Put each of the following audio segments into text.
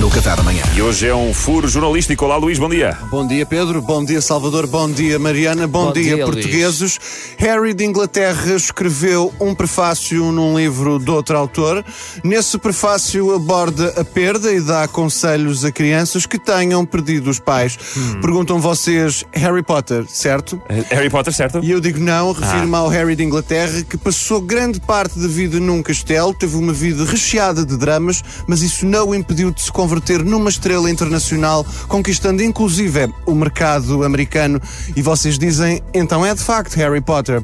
no Café da Manhã. E hoje é um furo jornalístico. Olá, Luís, bom dia. Bom dia, Pedro. Bom dia, Salvador. Bom dia, Mariana. Bom, Bom dia, dia, portugueses. Harry de Inglaterra escreveu um prefácio num livro de outro autor. Nesse prefácio aborda a perda e dá conselhos a crianças que tenham perdido os pais. Hum. Perguntam vocês, Harry Potter, certo? Eh, Harry Potter, certo? E eu digo não, refiro-me Ah. ao Harry de Inglaterra, que passou grande parte da vida num castelo, teve uma vida recheada de dramas, mas isso não o impediu de se converter numa estrela internacional, conquistando inclusive o mercado americano. E vocês dizem, então é de facto Harry Potter.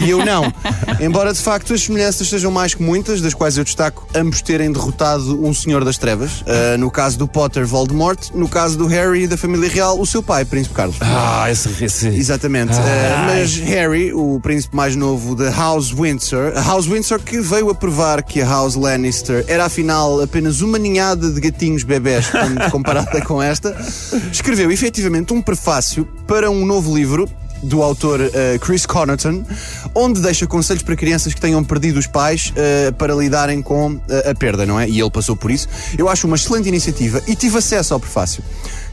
E eu não. Embora de facto as semelhanças sejam mais que muitas, das quais eu destaco ambos terem derrotado um Senhor das Trevas. Ah, no caso do Potter, Voldemort. No caso do Harry e da família real, o seu pai, Príncipe Carlos. Ah, esse. esse... Exatamente. Uh, mas Harry, o príncipe mais novo da House Windsor, a House Windsor que veio a provar que a House Lannister era afinal apenas uma ninhada de gatinhos bebés quando comparada com esta, escreveu efetivamente um prefácio para um novo livro do autor uh, Chris Connaughton, onde deixa conselhos para crianças que tenham perdido os pais uh, para lidarem com uh, a perda, não é? E ele passou por isso. Eu acho uma excelente iniciativa e tive acesso ao prefácio,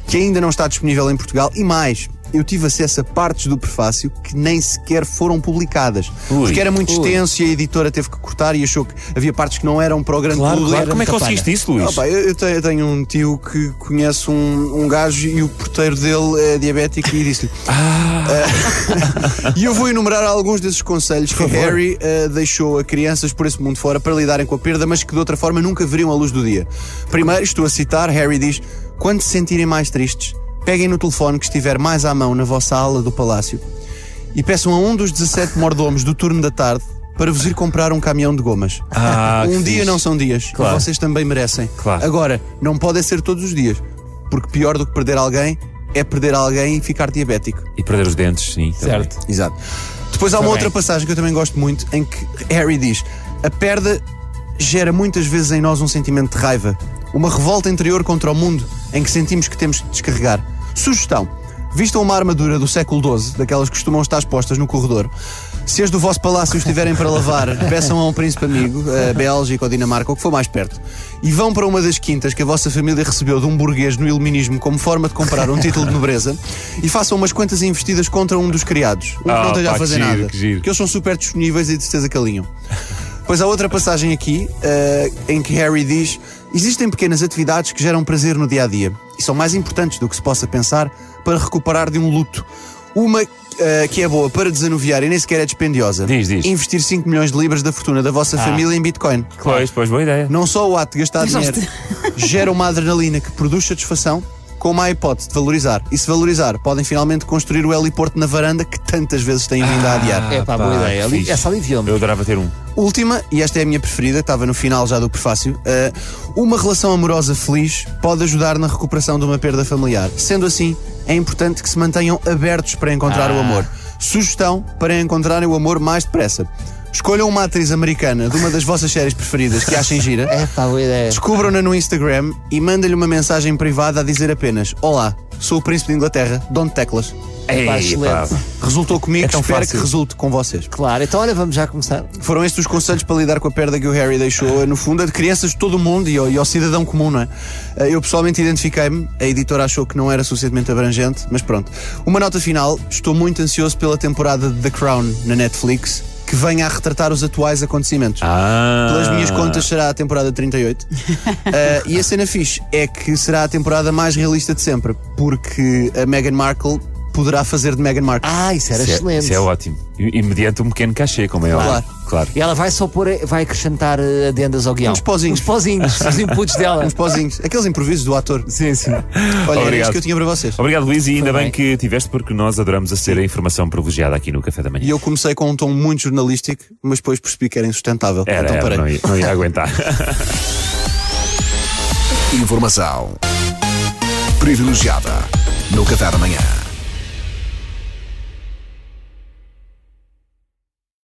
que ainda não está disponível em Portugal, e mais. Eu tive acesso a partes do prefácio que nem sequer foram publicadas. Ui. porque era muito extenso e a editora teve que cortar e achou que havia partes que não eram para o grande Claro, público. claro. Como é que conseguiste isso, Luís? Ah, pá, eu, eu tenho, eu tenho um tio que conhece um, um gajo e o porteiro dele é diabético e disse-lhe. Ah, e eu vou enumerar alguns desses conselhos que Harry ah, deixou a crianças por esse mundo fora para lidarem com a perda, mas que de outra forma nunca veriam a luz do dia. Primeiro, estou a citar, Harry diz: quando se sentirem mais tristes, peguem no telefone que estiver mais à mão na vossa ala do palácio e peçam a um dos 17 mordomos do turno da tarde para vos ir comprar um caminhão de gomas. Ah, um dia fixe. não são dias. Claro. Vocês também merecem. Claro. Agora, não podem ser todos os dias. Porque pior do que perder alguém é perder alguém e ficar diabético. E perder os dentes, sim. também. Certo. Exato. Depois há uma outra passagem que eu também gosto muito em que Harry diz: A perda gera muitas vezes em nós um sentimento de raiva, uma revolta interior contra o mundo em que sentimos que temos que descarregar. Sugestão: vistam uma armadura do século XII, daquelas que costumam estar expostas no corredor. Se as do vosso palácio estiverem para lavar, peçam a um príncipe amigo, a Bélgica ou Dinamarca, ou que for mais perto, e vão para uma das quintas que a vossa família recebeu de um burguês no iluminismo como forma de comprar um título de nobreza e façam umas quantas investidas contra um dos criados. Um que Ah, não esteja a fazer que giro, nada. que eles são super disponíveis e de certeza que alinham. Pois há outra passagem aqui eh, em que Harry diz: Existem pequenas atividades que geram prazer no dia a dia e são mais importantes do que se possa pensar para recuperar de um luto. Uma eh, que é boa para desanuviar e nem sequer é dispendiosa. Diz, diz. Investir 5 milhões de libras da fortuna da vossa família em Bitcoin. Pois, pois, boa ideia. Não só o ato de gastar dinheiro gera uma adrenalina que produz satisfação, como a hipótese de valorizar. E se valorizar, podem finalmente construir o heliporto na varanda que tantas vezes têm vindo a adiar. É pá, boa ideia. Ali-. Essa aliviou-me. Eu adorava ter um. Última, e esta é a minha preferida, estava no final já do prefácio. eh, uma relação amorosa feliz pode ajudar na recuperação de uma perda familiar. Sendo assim, é importante que se mantenham abertos para encontrar o amor. Sugestão para encontrarem o amor mais depressa. Escolham uma atriz americana de uma das vossas séries preferidas que achem gira. É pá, boa ideia. Descubram-na no Instagram e mandem-lhe uma mensagem privada a dizer apenas: Olá, sou o príncipe de Inglaterra, Dom de Teclas. Ei, pá, excelente. pá. Resultou comigo, É tão espero fácil. que resulte com vocês. Claro, então olha, vamos já começar. Foram estes os conselhos para lidar com a perda que o Harry deixou, no fundo, a de crianças de todo o mundo e ao, e ao cidadão comum, não é? Eh, Eu pessoalmente identifiquei-me, a editora achou que não era suficientemente abrangente, mas pronto. Uma nota final: estou muito ansioso pela temporada de The Crown na Netflix, que venha a retratar os atuais acontecimentos. Ah. Pelas minhas contas será a temporada 38. Eh, e a cena fixe é que será a temporada mais realista de sempre, porque a Meghan Markle poderá fazer de Meghan Markle. Ah, isso era Isso é, excelente. isso é ótimo. E, e mediante um pequeno cachê, como é óbvio. Claro. Claro. E ela vai só pôr, vai acrescentar eh, adendas ao guião. Uns pozinhos. Uns pozinhos, os inputs dela. Uns pozinhos, aqueles improvisos do ator. Sim, sim. Olha, era Obrigado. isto que eu tinha para vocês. Obrigado, Luís, e ainda bem bem. que tiveste, porque nós adoramos a ser a informação privilegiada aqui no Café da Manhã. E eu comecei com um tom muito jornalístico, mas depois percebi que era insustentável. Era, então era, parei. não, ia, não ia aguentar. Informação privilegiada no Café da Manhã.